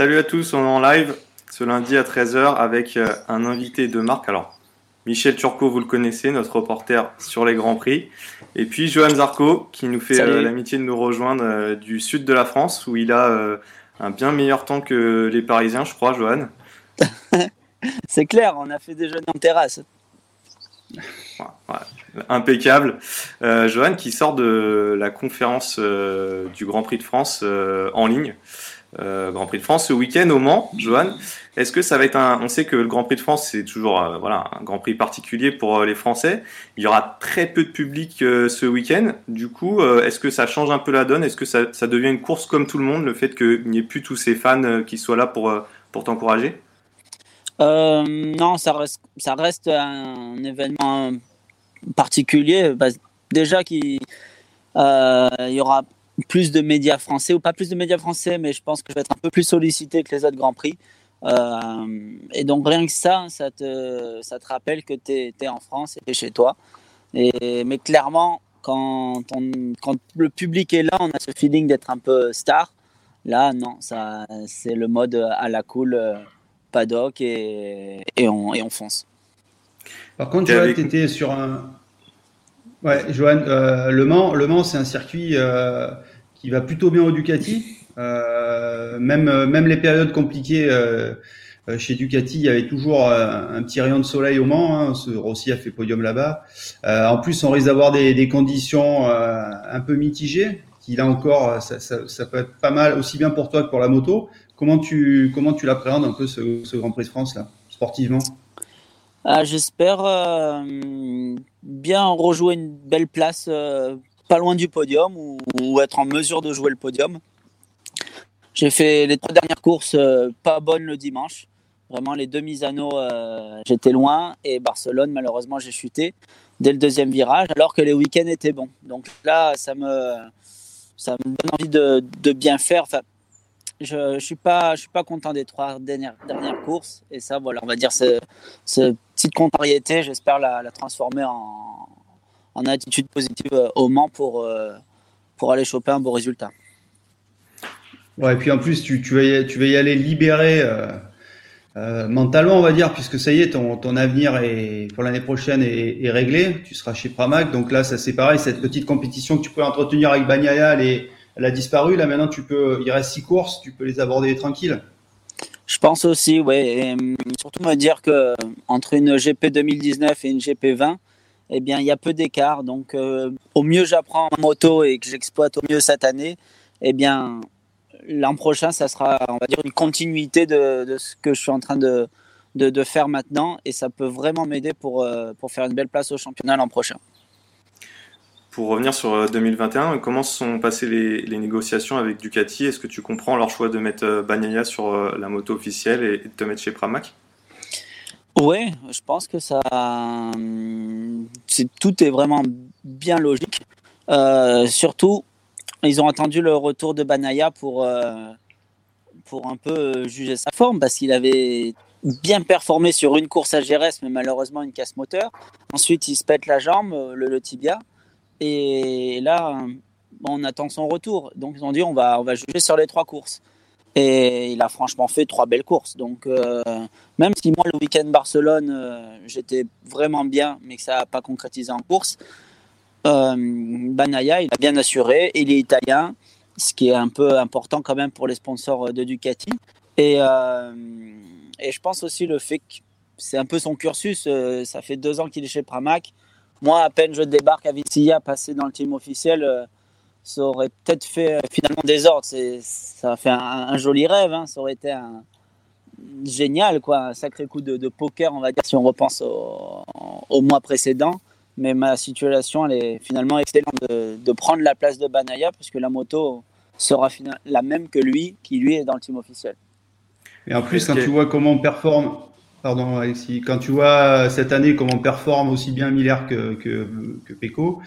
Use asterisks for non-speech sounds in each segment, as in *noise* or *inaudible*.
Salut à tous, on est en live ce lundi à 13h avec euh, un invité de marque. Alors, Michel Turcot, vous le connaissez, notre reporter sur les Grands Prix. Et puis Johan Zarco, qui nous fait euh, l'amitié de nous rejoindre euh, du sud de la France, où il a un bien meilleur temps que les Parisiens, je crois, Johan. *laughs* C'est clair, on a fait déjeuner en terrasse. Impeccable. Johan qui sort de la conférence du Grand Prix de France en ligne. Euh, Grand Prix de France ce week-end au Mans, Johan. Est-ce que ça va être un. On sait que le Grand Prix de France, c'est toujours euh, voilà, un Grand Prix particulier pour euh, les Français. Il y aura très peu de public ce week-end. Du coup, est-ce que ça change un peu la donne? Est-ce que ça, devient une course comme tout le monde, le fait qu'il n'y ait plus tous ces fans qui soient là pour, pour t'encourager? Non, ça reste, ça reste un événement particulier. Bah, déjà, qu'il il y aura plus de médias français, ou pas plus de médias français, mais je pense que je vais être un peu plus sollicité que les autres Grands Prix. Euh, et donc rien que ça, ça te, ça te rappelle que tu es, en France et tu es chez toi. Et, mais clairement, quand, on, quand le public est là, on a ce feeling d'être un peu star. Là, non, ça, c'est le mode à la cool, euh, paddock et, et, on, et on fonce. Par contre, tu étais sur un, Ouais, Johan, euh, le Mans, le Mans, c'est un circuit euh, qui va plutôt bien au Ducati. Euh, même, même les périodes compliquées euh, chez Ducati, il y avait toujours un petit rayon de soleil au Mans. Hein, Rossi a fait podium là-bas. en plus, on risque d'avoir des, conditions un peu mitigées. Qui là encore, ça, peut être pas mal, aussi bien pour toi que pour la moto. Comment tu comment tu l'appréhendes un peu ce, Grand Prix de France là, sportivement? Ah, J'espère bien rejouer une belle place euh, pas loin du podium ou, être en mesure de jouer le podium. J'ai fait les trois dernières courses euh, pas bonnes le dimanche. Vraiment, les deux mises à euh, j'étais loin. Et Barcelone, malheureusement, j'ai chuté dès le deuxième virage, alors que les week-ends étaient bons. Donc là, ça me, ça me donne envie de, bien faire. Enfin, je suis, pas, suis pas content des trois dernières, dernières courses. Et ça, voilà, on va dire, cette petite contrariété, j'espère la, transformer en, en, attitude positive euh, au Mans pour, euh, pour aller choper un beau résultat. Ouais, et puis en plus, tu, tu, vas, y, tu vas y aller libéré euh, mentalement, on va dire, puisque ça y est, ton, ton avenir est, pour l'année prochaine est, est, réglé. Tu seras chez Pramac. Donc là, ça c'est pareil, cette petite compétition que tu peux entretenir avec Bagnaia, les elle a disparu. Là, maintenant, tu peux, il reste six courses, tu peux les aborder tranquille. Je pense aussi, oui. Et hum, surtout me dire que entre une GP 2019 et une GP 20, eh bien, il y a peu d'écart. Donc, euh, au mieux j'apprends en moto et que j'exploite au mieux cette année, eh bien, l'an prochain, ça sera, on va dire, une continuité de, ce que je suis en train de, faire maintenant. Et ça peut vraiment m'aider pour, euh, pour faire une belle place au championnat l'an prochain. Pour revenir sur 2021, euh, comment sont passées les, négociations avec Ducati? Est-ce que tu comprends leur choix de mettre Bagnaia sur la moto officielle et de te mettre chez Pramac? Oui, je pense que ça, tout est vraiment bien logique. surtout, ils ont attendu le retour de Bagnaia pour, pour un peu juger sa forme parce qu'il avait bien performé sur une course à GRS, mais malheureusement une casse moteur. Ensuite, il se pète la jambe, le tibia. Et là, on attend son retour. Donc ils ont dit on va, on va juger sur les trois courses. Et il a franchement fait trois belles courses. Donc euh, même si moi le week-end Barcelone, euh, j'étais vraiment bien, mais que ça n'a pas concrétisé en course, euh, Banaya, il a bien assuré. Il est italien, ce qui est un peu important quand même pour les sponsors de Ducati. Et, et je pense aussi le fait que c'est un peu son cursus. ça fait deux ans qu'il est chez Pramac. Moi, à peine je débarque à Vicia, passer dans le team officiel, ça aurait peut-être fait finalement des ordres. Ça a fait un, joli rêve. Hein. Ça aurait été un, génial, quoi, un sacré coup de, poker, on va dire, si on repense au, mois précédent. Mais ma situation, elle est finalement excellente de, prendre la place de Banaya, puisque la moto sera la même que lui, qui lui est dans le team officiel. Et en plus, quand tu vois comment on performe, pardon Alexis, quand tu vois cette année comment on performe aussi bien Miller que, que, que Pecco,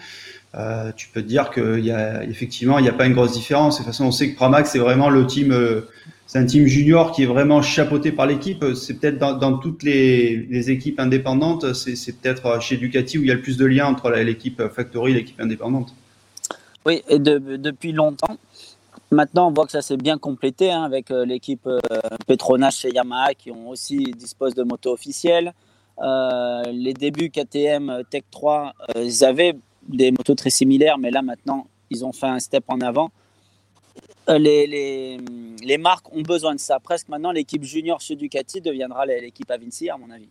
euh, tu peux te dire qu'il effectivement il n'y a pas une grosse différence. De toute façon, on sait que Pramax c'est vraiment le team euh, c'est un team junior qui est vraiment chapeauté par l'équipe. C'est peut-être dans, toutes les, équipes indépendantes, c'est peut-être chez Ducati où il y a le plus de liens entre l'équipe Factory et l'équipe indépendante. Oui, et depuis longtemps. Maintenant, on voit que ça s'est bien complété hein, avec euh, l'équipe euh, Petronas chez Yamaha qui ont aussi dispose de motos officielles. Euh, les débuts KTM Tech 3, ils avaient des motos très similaires, mais là maintenant, ils ont fait un step en avant. Euh, les, les, marques ont besoin de ça. Presque maintenant, l'équipe junior chez Ducati deviendra l'équipe Avinci, à mon avis.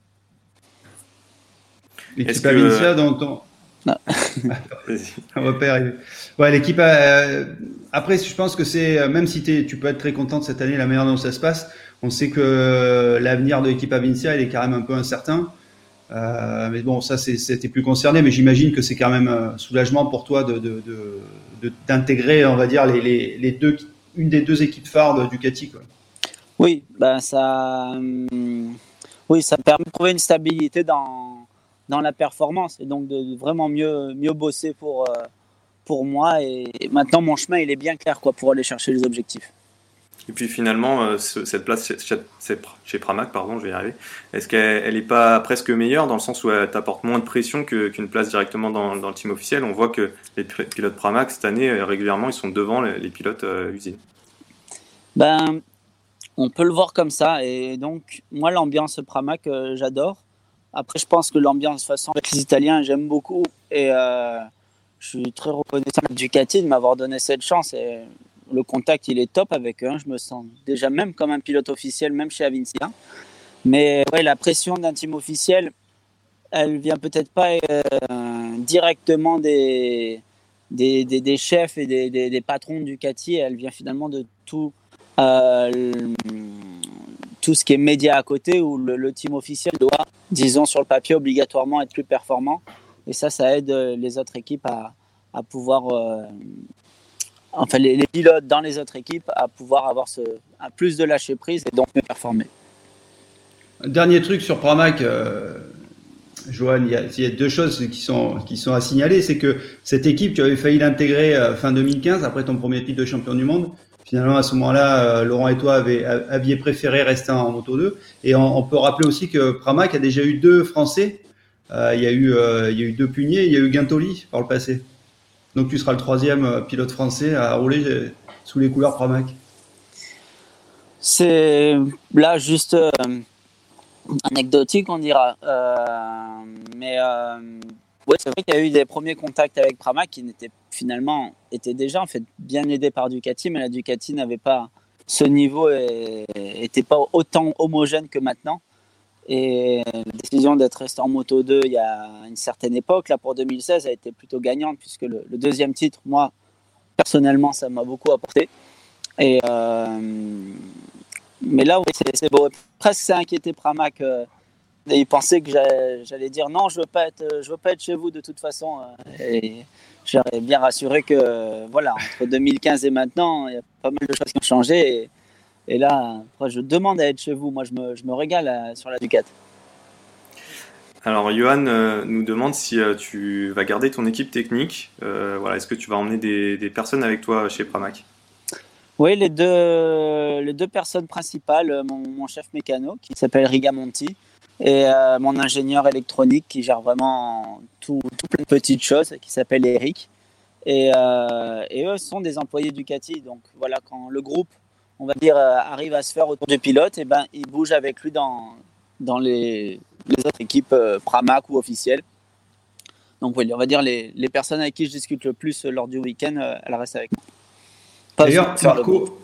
L'équipe Avincia dans ton. *laughs* On va pas arriver. Ouais, l'équipe. Euh, après, je pense que c'est euh, même si tu peux être très content de cette année, la manière dont ça se passe. On sait que l'avenir de l'équipe Avincia, il est quand même un peu incertain. Mais bon, ça, c'était plus concerné. Mais j'imagine que c'est quand même un soulagement pour toi de, de, d'intégrer, on va dire, les, les, deux, une des deux équipes phares de Ducati. Quoi. Oui, ben ça, hum, oui, ça permet de trouver une stabilité dans, dans la performance et donc de vraiment mieux, mieux bosser pour, euh, pour moi. Et maintenant, mon chemin, il est bien clair quoi, pour aller chercher les objectifs. Et puis finalement, euh, cette place chez, Pramac, pardon, je vais y arriver, est-ce qu'elle n'est pas presque meilleure dans le sens où elle t'apporte moins de pression qu'une place directement dans, le team officiel? On voit que les pilotes Pramac, cette année, euh, régulièrement, ils sont devant les, pilotes euh, usine. Ben, on peut le voir comme ça. Et donc, moi, l'ambiance Pramac, j'adore. Après, je pense que l'ambiance façon avec les Italiens, j'aime beaucoup. Et je suis très reconnaissant à Ducati de m'avoir donné cette chance. Le contact il est top avec eux. Hein. Je me sens déjà même comme un pilote officiel, même chez Avincia. Mais ouais, la pression d'un team officiel, elle vient peut-être pas euh, directement des chefs et des, patrons du Ducati, elle vient finalement de tout, euh, ce qui est média à côté, où le, team officiel doit, disons sur le papier, obligatoirement être plus performant. Et ça, ça aide les autres équipes à, à pouvoir euh, enfin les, pilotes dans les autres équipes à pouvoir avoir un plus de lâcher prise et donc mieux performer. Dernier truc sur Pramac, euh, Johan, il y, a, deux choses qui sont, à signaler. C'est que cette équipe, tu avais failli l'intégrer euh, fin 2015, après ton premier titre de champion du monde. Finalement, à ce moment-là, euh, Laurent et toi aviez préféré rester en Moto 2. Et on, peut rappeler aussi que Pramac a déjà eu deux Français. il, y a eu, y a eu deux puniers, il y a eu Guintoli par le passé. Donc tu seras le troisième euh, pilote français à rouler euh, sous les couleurs Pramac. C'est là juste euh, anecdotique, on dira. mais c'est vrai qu'il y a eu des premiers contacts avec Pramac qui n'étaient finalement étaient déjà en fait bien aidés par Ducati, mais la Ducati n'avait pas ce niveau et n'était pas autant homogène que maintenant. Et la décision d'être resté en moto 2 il y a une certaine époque, là pour 2016, a été plutôt gagnante puisque le, deuxième titre, moi, personnellement, ça m'a beaucoup apporté. Et, euh, mais là, oui, c'est beau. Presque c'est inquiété Pramac. Euh, il pensait que j'allais dire non, je veux pas être, veux pas être chez vous de toute façon. Euh, et j'aurais bien rassuré que voilà, entre 2015 et maintenant, il y a pas mal de choses qui ont changé. Et, et là, je demande à être chez vous. Moi, je me, je me régale euh, sur la Ducat. Alors, Johan euh, nous demande si euh, tu vas garder ton équipe technique. voilà, Est-ce que tu vas emmener des, des, personnes avec toi chez Pramac? Oui, les deux, les deux personnes principales, mon, mon chef mécano qui s'appelle Rigamonti et mon ingénieur électronique qui gère vraiment tout, tout plein de petites choses qui s'appelle Eric. Et, et, eux sont des employés Ducati. Donc voilà, quand le groupe on va dire, euh, arrive à se faire autour du pilote, et ben, il bouge avec lui dans, dans les, autres équipes euh, Pramac ou officielles. Donc, oui, on va dire les, les, personnes avec qui je discute le plus lors du week-end, euh, elles restent avec moi. D'ailleurs, Marco,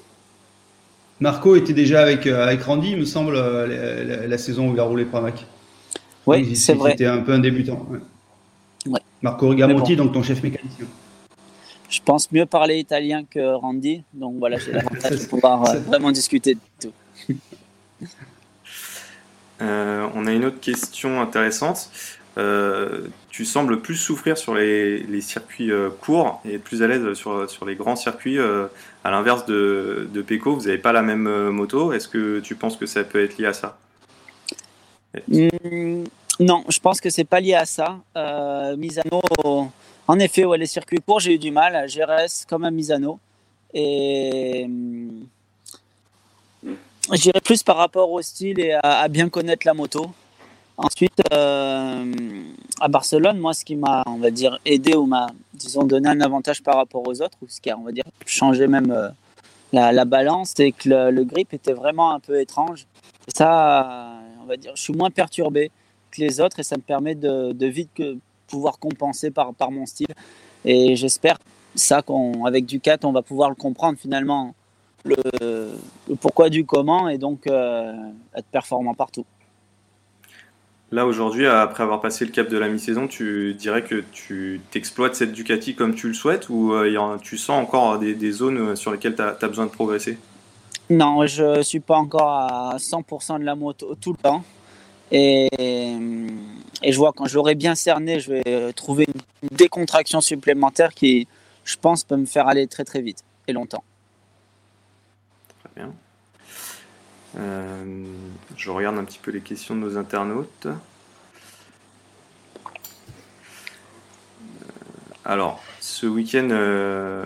Marco était déjà avec, avec Randy, il me semble, la, saison où il a roulé Pramac. Oui, c'est vrai. C'était un peu un débutant. Marco Rigamonti, donc ton chef mécanicien. Je pense mieux parler italien que Randy, donc voilà, j'ai l'avantage de *laughs* pouvoir euh, vraiment discuter de tout. *laughs* Euh, on a une autre question intéressante. Euh, tu sembles plus souffrir sur les, circuits courts et plus à l'aise sur, sur les grands circuits. à l'inverse de, de Pecco, vous n'avez pas la même moto. Est-ce que tu penses que ça peut être lié à ça? Mmh, Non, je pense que c'est pas lié à ça. Misano en effet, ouais, les circuits courts, j'ai eu du mal. GRS comme à Misano. Et hum, j'irais plus par rapport au style et à, bien connaître la moto. Ensuite, euh, à Barcelone, moi, ce qui m'a, on va dire, aidé ou m'a, disons, donné un avantage par rapport aux autres, ou ce qui a, on va dire, changé même euh, la, balance, c'est que le, grip était vraiment un peu étrange. Et ça, on va dire, je suis moins perturbé que les autres et ça me permet de, de vite que, pouvoir compenser par, par mon style. Et j'espère ça qu'avec Ducat, on va pouvoir le comprendre finalement, le, pourquoi du comment, et donc euh, être performant partout. Là aujourd'hui, après avoir passé le cap de la mi-saison, tu dirais que tu t'exploites cette Ducati comme tu le souhaites ou euh, tu sens encore des, des, zones sur lesquelles tu as, as, besoin de progresser? Non, je ne suis pas encore à 100% de la moto tout le temps. Et, et je vois quand j'aurai bien cerné, je vais trouver une décontraction supplémentaire qui, je pense, peut me faire aller très très vite et longtemps. Très bien. Euh, je regarde un petit peu les questions de nos internautes. Euh, alors, ce week-end, euh,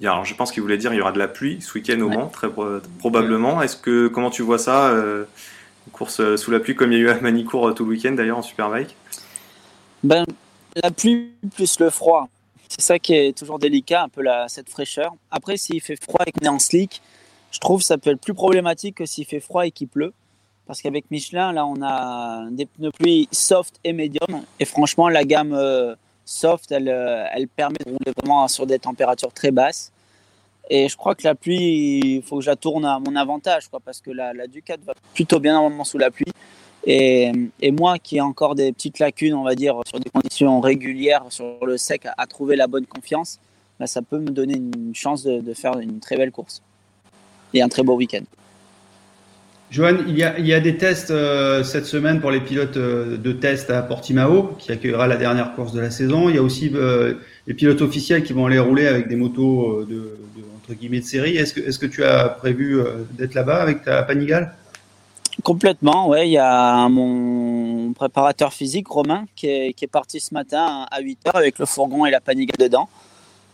alors je pense qu'il voulait dire qu'il y aura de la pluie ce week-end au Mans, très probablement. Est-ce que comment tu vois ça course euh, sous la pluie comme il y a eu à Manicourt euh, tout le week-end d'ailleurs en Superbike ben, La pluie plus le froid, c'est ça qui est toujours délicat, un peu la, cette fraîcheur. Après, s'il fait froid et qu'on est en slick, je trouve que ça peut être plus problématique que s'il fait froid et qu'il pleut. Parce qu'avec Michelin, là, on a des pneus pluie soft et médium. Et franchement, la gamme euh, soft, elle, elle permet de rouler vraiment sur des températures très basses. Et je crois que la pluie, il faut que je la tourne à mon avantage, quoi, parce que la, la va plutôt bien normalement sous la pluie. Et, moi qui ai encore des petites lacunes, on va dire, sur des conditions régulières, sur le sec, à, trouver la bonne confiance, bah, ça peut me donner une chance de, faire une très belle course et un très beau week-end. Johan, il y, a, il y a, des tests euh, cette semaine pour les pilotes euh, de test à Portimao, qui accueillera la dernière course de la saison. Il y a aussi euh, les pilotes officiels qui vont aller rouler avec des motos de, de guillemets de série. Est-ce que, est-ce que tu as prévu euh, d'être là-bas avec ta Panigale? Complètement, ouais. Il y a mon préparateur physique, Romain, qui est, qui est parti ce matin à 8h avec le fourgon et la Panigale dedans.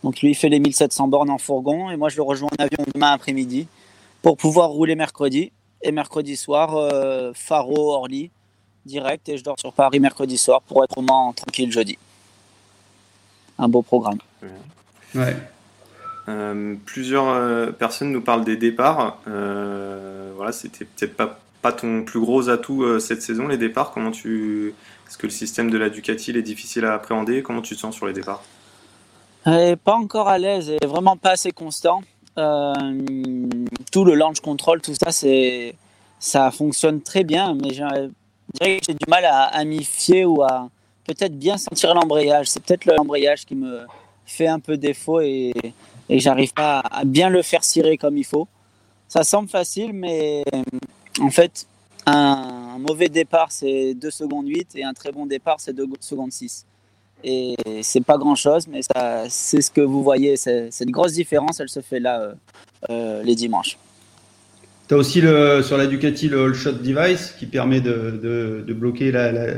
Donc lui, il fait les 1700 bornes en fourgon et moi, je le rejoins en avion demain après-midi pour pouvoir rouler mercredi. Et mercredi soir, euh, Faro, Orly, direct. Et je dors sur Paris mercredi soir pour être au moins tranquille jeudi. Un beau programme. Ouais. Euh, plusieurs euh, personnes nous parlent des départs. Euh, voilà, c'était peut-être pas, ton plus gros atout cette saison, les départs. Comment tu. Est-ce que le système de la Ducati est difficile à appréhender? Comment tu te sens sur les départs? Pas encore à l'aise et vraiment pas assez constant. tout le launch control, tout ça, c'est ça fonctionne très bien, mais j'ai du mal à, à m'y fier ou à peut-être bien sentir l'embrayage. C'est peut-être l'embrayage qui me fait un peu défaut et, et j'arrive pas à bien le faire cirer comme il faut. Ça semble facile, mais en fait, un, mauvais départ, c'est 2 secondes 8 et un très bon départ, c'est 2 secondes 6. Et c'est pas grand chose, mais c'est ce que vous voyez. Cette grosse différence, elle se fait là euh, euh, les dimanches. Tu as aussi le, sur la Ducati le All Shot Device qui permet de, de, de bloquer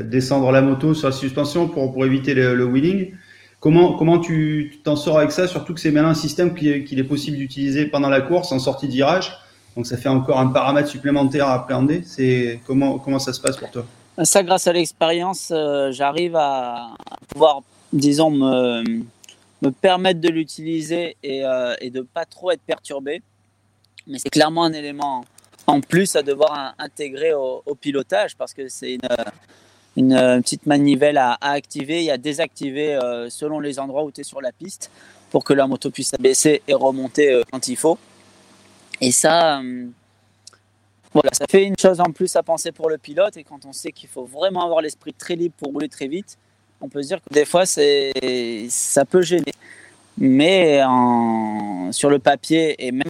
descendre la moto sur la suspension pour, pour éviter le, le wheeling. Comment, comment tu t'en sors avec ça, surtout que c'est maintenant un système qu'il est possible d'utiliser pendant la course en sortie de virage. Donc ça fait encore un paramètre supplémentaire à appréhender. C'est comment, comment ça se passe pour toi? Ça, grâce à l'expérience, euh, j'arrive à, pouvoir, disons, me, me permettre de l'utiliser et, euh, et, de pas trop être perturbé. Mais c'est clairement un élément en plus à devoir intégrer au, au pilotage parce que c'est une, une, euh, petite manivelle à, activer et à désactiver euh, selon les endroits où tu es sur la piste pour que la moto puisse baisser et remonter euh, quand il faut. Et ça, voilà, ça fait une chose en plus à penser pour le pilote. Et quand on sait qu'il faut vraiment avoir l'esprit très libre pour rouler très vite, on peut se dire que des fois, ça peut gêner. Mais sur le papier et même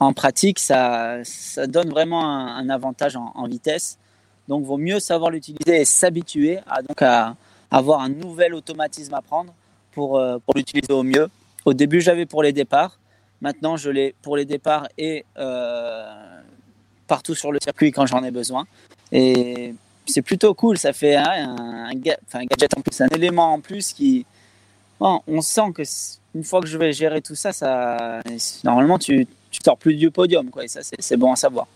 en pratique, ça, ça donne vraiment un, avantage en, vitesse. Donc, vaut mieux savoir l'utiliser et s'habituer à, donc à avoir un nouvel automatisme à prendre pour, euh, l'utiliser au mieux. Au début, j'avais pour les départs. Maintenant, je l'ai pour les départs et euh, partout sur le circuit quand j'en ai besoin. Et c'est plutôt cool. Ça fait un, gadget en plus, un élément en plus qui. on sent que une fois que je vais gérer tout ça, ça normalement, tu, tu sors plus du podium. Quoi, et ça, c'est bon à savoir.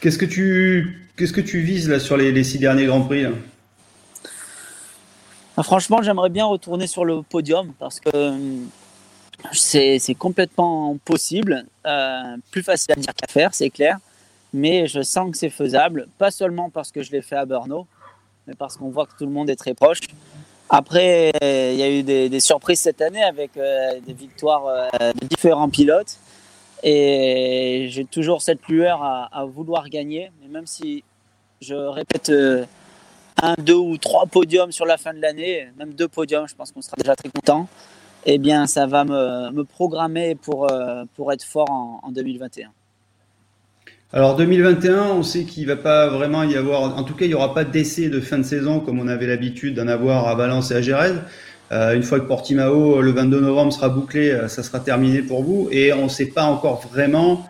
Qu'est-ce que tu, qu'est-ce que tu vises là sur les, six derniers grands prix ah, Franchement, j'aimerais bien retourner sur le podium parce que c'est complètement possible. Euh, plus facile à dire qu'à faire, c'est clair. Mais je sens que c'est faisable, pas seulement parce que je l'ai fait à Brno, mais parce qu'on voit que tout le monde est très proche. Après, il y a eu des, surprises cette année avec euh, des victoires euh, de différents pilotes. Et j'ai toujours cette lueur à, vouloir gagner. Mais même si je répète un, deux ou trois podiums sur la fin de l'année, même deux podiums, je pense qu'on sera déjà très content eh bien, ça va me, programmer pour, euh, pour être fort en, 2021. Alors 2021, on sait qu'il va pas vraiment y avoir, en tout cas, il n'y aura pas d'essai de fin de saison comme on avait l'habitude d'en avoir à Valence et à Gérèse. Euh, une fois que Portimao, le 22 novembre, sera bouclé, euh, ça sera terminé pour vous. Et on ne sait pas encore vraiment,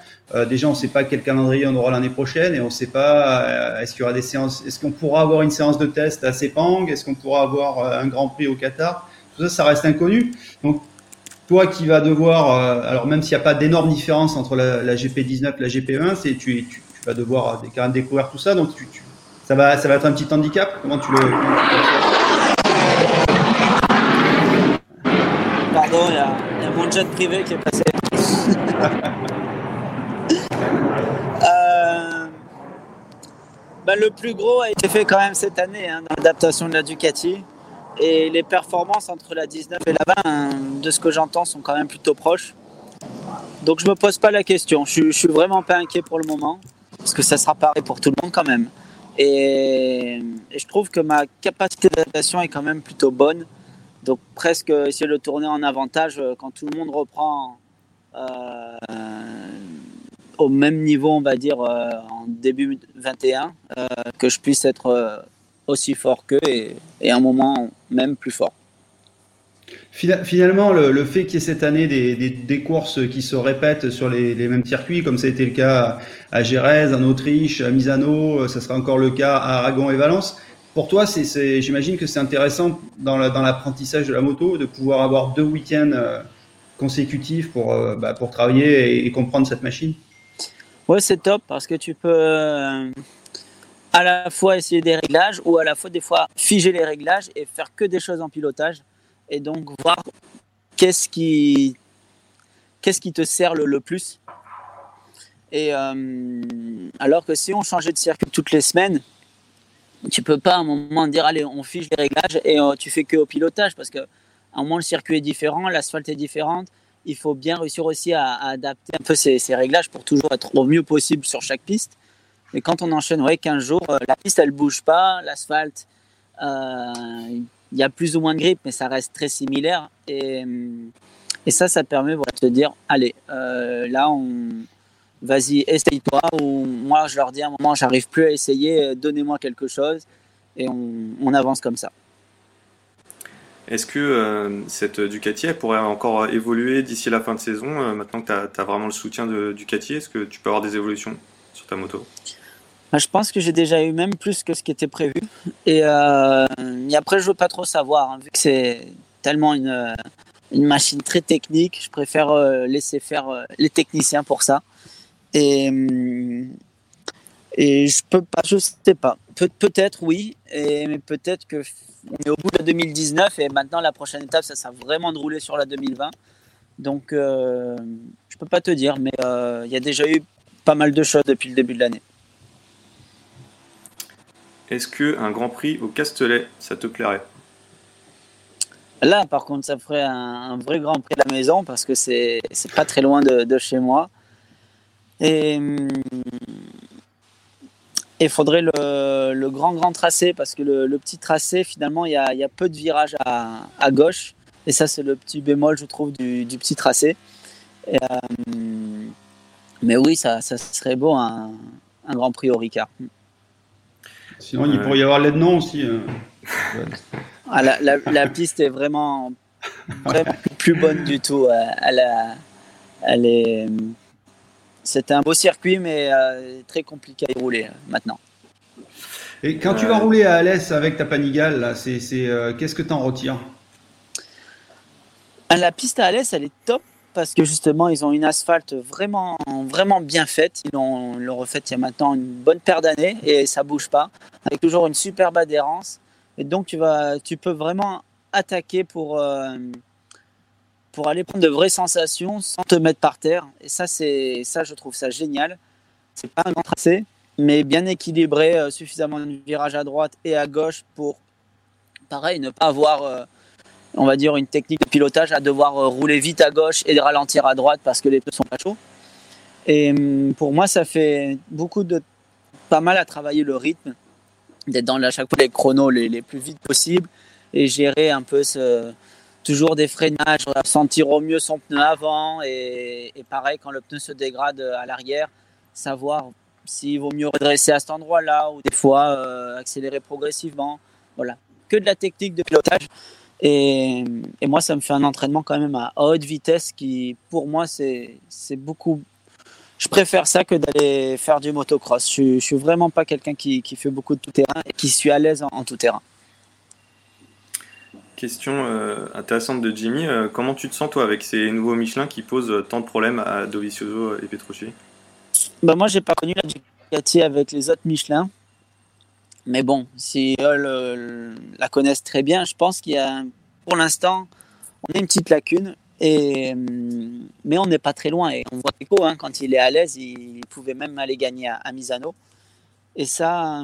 déjà on ne sait pas quel calendrier on aura l'année prochaine et on ne sait pas, est-ce qu'il y aura des séances, est-ce qu'on pourra avoir une séance de test à Sepang, est-ce qu'on pourra avoir un Grand Prix au Qatar? Ça, ça reste inconnu. Donc, toi qui vas devoir, euh, alors même s'il n'y a pas d'énorme différence entre la, GP19 et la GP1, c'est tu, tu, vas devoir découvrir tout ça. Donc, tu, ça, va, ça va être un petit handicap? Comment tu le. Il y, a mon jet privé qui est passé. *laughs* euh, bah, le plus gros a été fait quand même cette année hein, dans l'adaptation de la Ducati. Et les performances entre la 19 et la 20, hein, de ce que j'entends, sont quand même plutôt proches. Donc je me pose pas la question. Je, je suis vraiment pas inquiet pour le moment, parce que ça sera pareil pour tout le monde quand même. Et, je trouve que ma capacité d'adaptation est quand même plutôt bonne. Donc presque essayer de tourner en avantage euh, quand tout le monde reprend euh, au même niveau, on va dire, euh, en début 21, que je puisse être aussi fort qu'eux et, et, un moment même plus fort. Finalement, le, fait qu'il y ait cette année des, des, courses qui se répètent sur les, les, mêmes circuits, comme ça a été le cas à Gérèse, en Autriche, à Misano, ça sera encore le cas à Aragon et Valence. Pour toi, c'est, j'imagine que c'est intéressant dans, l'apprentissage de la moto de pouvoir avoir deux week-ends euh, consécutifs pour, euh, bah, pour travailler et, comprendre cette machine? Ouais, c'est top parce que tu peux, euh, à la fois essayer des réglages ou à la fois des fois figer les réglages et faire que des choses en pilotage et donc voir qu'est-ce qui qu'est-ce qui te sert le, plus et alors que si on changeait de circuit toutes les semaines tu peux pas à un moment dire allez on fige les réglages et euh, tu fais que au pilotage parce que à un moment le circuit est différent l'asphalte est différente il faut bien réussir aussi à, adapter un peu ces, réglages pour toujours être au mieux possible sur chaque piste mais quand on enchaîne ouais, 15 jours, euh, la piste elle bouge pas, l'asphalte, euh, il y a plus ou moins de grippe, mais ça reste très similaire. Et, et ça, ça permet de se dire allez, euh, là, on, vas-y, essaye-toi. Ou moi, je leur dis à un moment, j'arrive plus à essayer, donnez-moi quelque chose. Et on, on avance comme ça. Est-ce que cette Ducati elle pourrait encore évoluer d'ici la fin de saison Maintenant que tu as, vraiment le soutien de Ducati, est-ce que tu peux avoir des évolutions sur ta moto? Bah, je pense que j'ai déjà eu même plus que ce qui était prévu. Et, euh, après, je veux pas trop savoir, hein, vu que c'est tellement une, une, machine très technique. Je préfère euh, laisser faire euh, les techniciens pour ça. Et, et je peux pas, je sais pas. peut-être oui, et, mais peut-être que on est au bout de 2019 et maintenant la prochaine étape, ça sera vraiment de rouler sur la 2020. Donc, euh, je peux pas te dire, mais il y a déjà eu pas mal de choses depuis le début de l'année. Est-ce que un Grand Prix au Castellet, ça te plairait? Là, par contre, ça ferait un, vrai Grand Prix de la maison parce que c'est pas très loin de, chez moi. Et il faudrait le, grand, grand tracé, parce que le, petit tracé, finalement, il y a, peu de virages à, gauche. Et ça, c'est le petit bémol, je trouve, du, petit tracé. Euh, mais oui, ça, serait beau, un, Grand Prix au Ricard. Sinon, il pourrait y avoir l'aide non aussi. Hein. Ah, la, piste est vraiment, *laughs* plus bonne du tout. Euh, elle est c'était un beau circuit, mais euh, très compliqué à y rouler euh, maintenant. Et quand tu vas rouler à Alès avec ta Panigale, c'est, euh, qu'est-ce que tu en retires La piste à Alès, elle est top parce que justement, ils ont une asphalte vraiment, vraiment bien faite. Ils l'ont, refaite il y a maintenant une bonne paire d'années et ça bouge pas, avec toujours une superbe adhérence. Et donc, tu, vas, tu peux vraiment attaquer pour, pour aller prendre de vraies sensations sans te mettre par terre. Et ça, c'est ça, je trouve ça génial. C'est pas un grand tracé, mais bien équilibré, euh, suffisamment de virage à droite et à gauche pour, pareil, ne pas avoir, euh, on va dire, une technique de pilotage à devoir euh, rouler vite à gauche et ralentir à droite parce que les pneus sont pas chauds. Et hum, pour moi, ça fait beaucoup de, pas mal à travailler le rythme, d'être dans à chaque fois les chronos les, les plus vite possible et gérer un peu ce toujours des freinages, sentir au mieux son pneu avant et, pareil quand le pneu se dégrade à l'arrière, savoir s'il vaut mieux redresser à cet endroit-là ou des fois euh, accélérer progressivement. Voilà, que de la technique de pilotage. Et, moi, ça me fait un entraînement quand même à haute vitesse qui, pour moi, c'est beaucoup. Je préfère ça que d'aller faire du motocross. Je, je suis vraiment pas quelqu'un qui, fait beaucoup de tout terrain et qui suis à l'aise en tout terrain. Question euh, intéressante de Jimmy. Euh, comment tu te sens toi avec ces nouveaux Michelin qui posent euh, tant de problèmes à Dovizioso et Petrucci? Bah Moi, j'ai pas connu la Ducati avec les autres Michelin. Mais bon, si eux la connaissent très bien, je pense qu'il y a, pour l'instant, on a une petite lacune. Et, mais on n'est pas très loin. Et on voit Pico, hein, quand il est à l'aise, il, pouvait même aller gagner à, Misano. Et ça,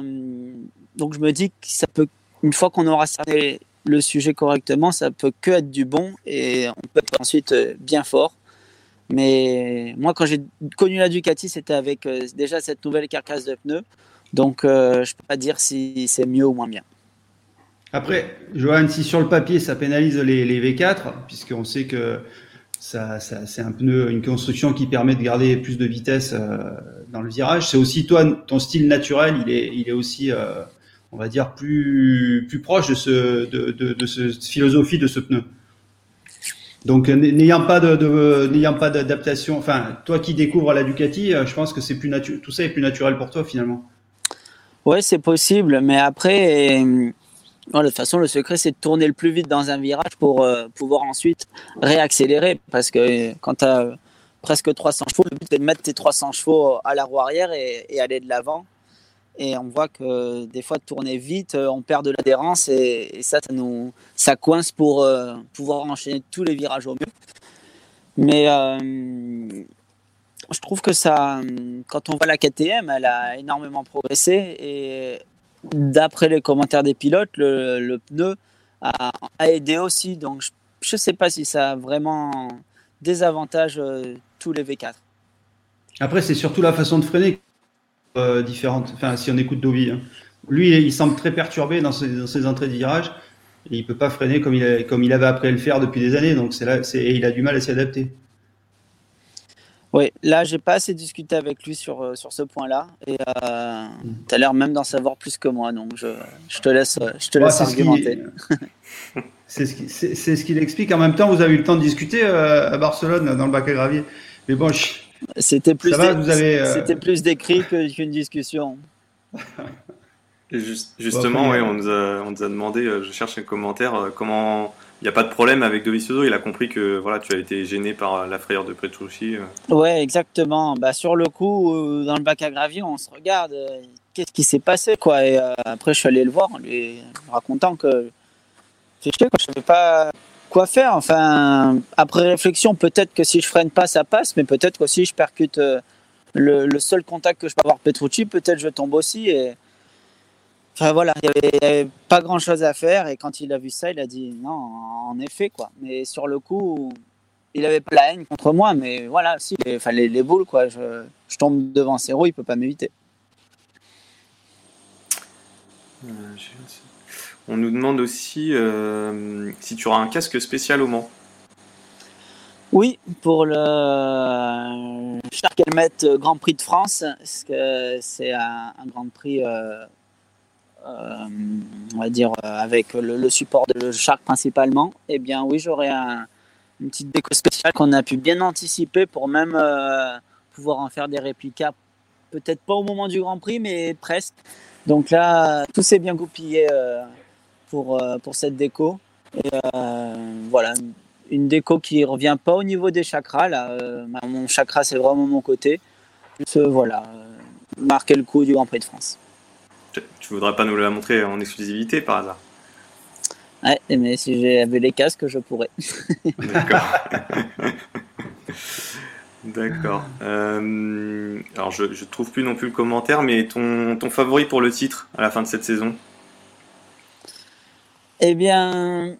donc je me dis que ça peut, une fois qu'on aura cerné le sujet correctement, ça peut que être du bon et on peut être ensuite euh, bien fort. Mais moi, quand j'ai connu la Ducati, c'était avec euh, déjà cette nouvelle carcasse de pneus. Donc, euh, je ne peux pas dire si c'est mieux ou moins bien. Après, Johan, si sur le papier, ça pénalise les, V4, puisqu'on sait que ça, c'est un pneu, une construction qui permet de garder plus de vitesse dans le virage. C'est aussi toi, ton style naturel, il est, il est aussi on va dire, plus, plus proche de, ce, de, de, cette philosophie de ce pneu. Donc, n'ayant pas de, n'ayant pas d'adaptation, enfin, toi qui découvres la Ducati, euh, je pense que c'est plus tout ça est plus naturel pour toi finalement. Ouais, c'est possible, mais après, de toute façon, le secret c'est de tourner le plus vite dans un virage pour euh, pouvoir ensuite réaccélérer, parce que euh, quand tu as presque 300 chevaux, le but est de mettre tes 300 chevaux à la roue arrière et aller de l'avant et on voit que des fois de tourner vite, euh, on perd de l'adhérence et, ça, ça, nous, ça coince pour euh, pouvoir enchaîner tous les virages au mieux. Mais euh, je trouve que ça, quand on voit la KTM, elle a énormément progressé et d'après les commentaires des pilotes, le, pneu a, aidé aussi. Donc je ne sais pas si ça a vraiment désavantage tous les V4. Après, c'est surtout la façon de freiner euh, différentes. Enfin, si on écoute Dovi, hein. lui, il semble très perturbé dans ses, entrées de virage. Et il peut pas freiner comme il, comme il avait appris à le faire depuis des années. Donc c'est là, c'est, il a du mal à s'y adapter. Oui, là, j'ai pas assez discuté avec lui sur, euh, sur ce point-là. Et euh, tu as l'air même d'en savoir plus que moi. Donc je, je te laisse, je te laisse argumenter. *laughs* c'est, ce qu'il explique. En même temps, vous avez eu le temps de discuter à Barcelone, dans le bac à gravier. Mais bon, je, c'était plus, euh, c'était plus d'écrit qu'une discussion. *laughs* justement, on, nous a, on, nous a, demandé, euh, je cherche un commentaire, euh, comment il n'y a pas de problème avec Dovizioso. Il a compris que voilà, tu as été gêné par la frayeur de Petrucci. Ouais, exactement. Bah, sur le coup, dans le bac à gravier, on se regarde. Qu'est-ce qui s'est passé quoi Et après, je suis allé le voir en lui racontant que je ne savais pas quoi faire. Enfin, après réflexion, peut-être que si je freine pas, ça passe, mais peut-être que si je percute euh, le, seul contact que je peux avoir Petrucci, peut-être je tombe aussi. Et... Enfin voilà, il n'y avait, pas grand-chose à faire. Et quand il a vu ça, il a dit non, en effet quoi. Mais sur le coup, il avait pas la haine contre moi, mais voilà, si, il fallait les boules, quoi. Je, je tombe devant Céro, il peut pas m'éviter. Euh, on nous demande aussi euh, si tu auras un casque spécial au Mans. Oui, pour le Shark Helmet Grand Prix de France, c'est un, Grand Prix, euh, on va dire, avec le, support de Shark principalement. Eh bien, oui, j'aurai une petite déco spéciale qu'on a pu bien anticiper pour même pouvoir en faire des réplicas. Peut-être pas au moment du Grand Prix, mais presque. Donc là, tout s'est bien goupillé euh, pour, euh, pour cette déco. Et euh, voilà, une déco qui revient pas au niveau des chakras. Là, mon chakra, c'est vraiment mon côté. Juste, voilà, marquer le coup du Grand Prix de France. Tu voudrais pas nous la montrer en exclusivité par hasard? Ouais, mais si j'avais les casques, je pourrais. D'accord. *laughs* D'accord. Euh, alors, je ne trouve plus non plus le commentaire, mais ton, ton favori pour le titre à la fin de cette saison? Eh bien,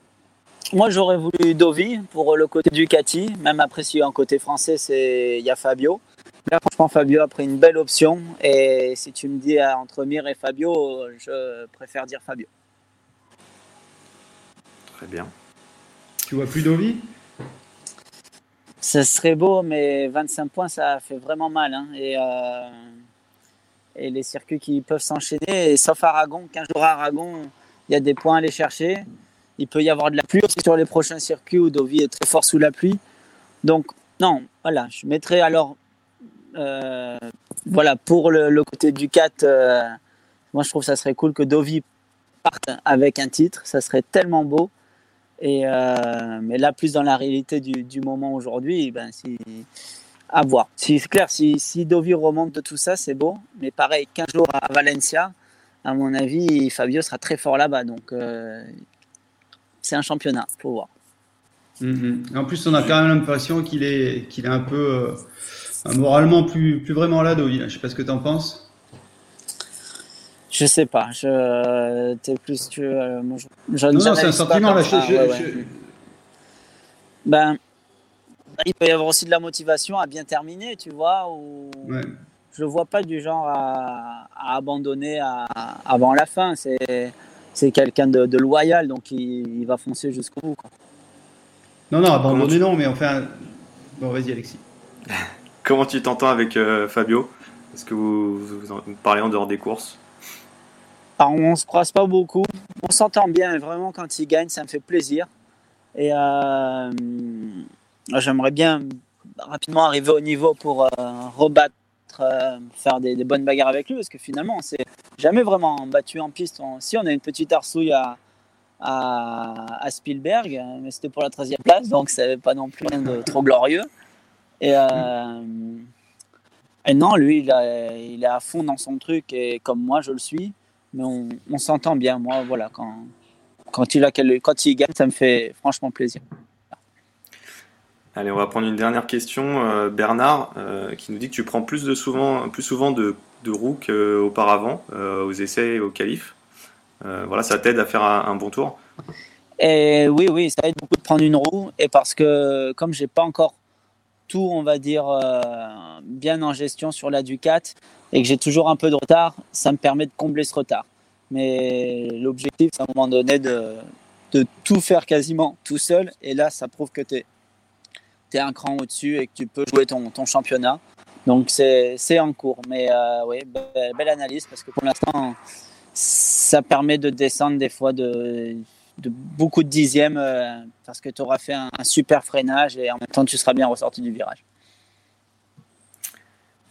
moi j'aurais voulu Dovi pour le côté Ducati, même après si en côté français c'est il y a Fabio. Là franchement Fabio a pris une belle option et si tu me dis entre Mir et Fabio, je préfère dire Fabio. Très bien. Tu vois plus Dovi? Ce serait beau, mais 25 points, ça fait vraiment mal. Hein. Et, euh, et, les circuits qui peuvent s'enchaîner, sauf Aragon, 15 jours à Aragon, il y a des points à aller chercher. Il peut y avoir de la pluie aussi sur les prochains circuits où Dovi est très fort sous la pluie. Donc, non, voilà, je mettrais alors, euh, voilà, pour le, côté du 4, euh, moi je trouve que ça serait cool que Dovi parte avec un titre, ça serait tellement beau. Et, euh, mais là, plus dans la réalité du, moment aujourd'hui, ben, à voir. c'est clair, si, si Dovi remonte de tout ça, c'est beau. Mais pareil, 15 jours à Valencia, à mon avis, Fabio sera très fort là-bas. Donc, euh, c'est un championnat, faut voir. Mm-hmm. En plus, on a quand même l'impression qu'il est, qu'il est un peu euh, moralement plus, plus vraiment là, Dovi. Je sais pas ce que tu en penses. Je sais pas. Je, t'es plus que. Euh, non, non, c'est un sentiment là. Ben, il peut y avoir aussi de la motivation à bien terminer, tu vois. Ou... Je le vois pas du genre à, abandonner avant la fin. C'est, c'est quelqu'un de, loyal, donc il, va foncer jusqu'au bout. Non, non, abandonner non, mais enfin. Bon, vas-y, Alexis. *laughs* Comment tu t'entends avec euh, Fabio? Est-ce que vous, vous parlez en dehors des courses? On on se croise pas beaucoup. On s'entend bien, vraiment, quand il gagne, ça me fait plaisir. Et euh, j'aimerais bien rapidement arriver au niveau pour euh, rebattre, euh, faire des, bonnes bagarres avec lui, parce que finalement, on s'est jamais vraiment battu en piste. si, on a une petite arsouille à, à, Spielberg, mais c'était pour la 13e place, donc c'est pas non plus rien de trop glorieux. Et, et non, lui, il, est à fond dans son truc, et comme moi, je le suis mais on, s'entend bien. Moi, voilà, quand, quand, il a, quand il gagne, ça me fait franchement plaisir. Allez, on va prendre une dernière question. Euh, Bernard, euh, qui nous dit que tu prends plus, de souvent, plus souvent de, de roues qu'auparavant, euh, aux essais et au qualif. voilà, ça t'aide à faire un, bon tour et oui, oui, ça aide beaucoup de prendre une roue. Et parce que comme j'ai pas encore tout, on va dire, bien en gestion sur la Ducat, et que j'ai toujours un peu de retard, ça me permet de combler ce retard. Mais l'objectif, c'est à un moment donné de, de, tout faire quasiment tout seul. Et là, ça prouve que tu es, es, un cran au-dessus et que tu peux jouer ton, ton championnat. Donc c'est en cours. Mais euh, oui, belle, analyse parce que pour l'instant, ça permet de descendre des fois de, de beaucoup de dixièmes euh, parce que tu auras fait un, un super freinage et en même temps, tu seras bien ressorti du virage.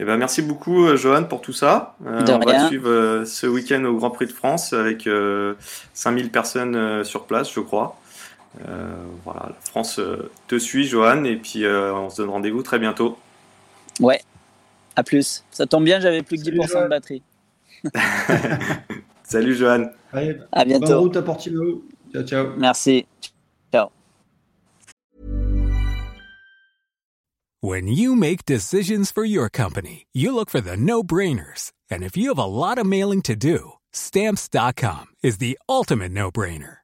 Eh ben, merci beaucoup, euh, Johan, pour tout ça. Euh, on va suivre ce week-end au Grand Prix de France avec 5000 personnes sur place, je crois. Voilà, la France te suit, Johan, et puis on se donne rendez-vous très bientôt. Ouais, à plus. Ça tombe bien, j'avais plus que 10% de batterie. Salut, Johan. *laughs* à bientôt. Bonne route à Portimao. Ciao, ciao. Merci. Ciao. When you make decisions for your company, you look for the no-brainers. And if you have a lot of mailing to do, stamps.com is the ultimate no-brainer.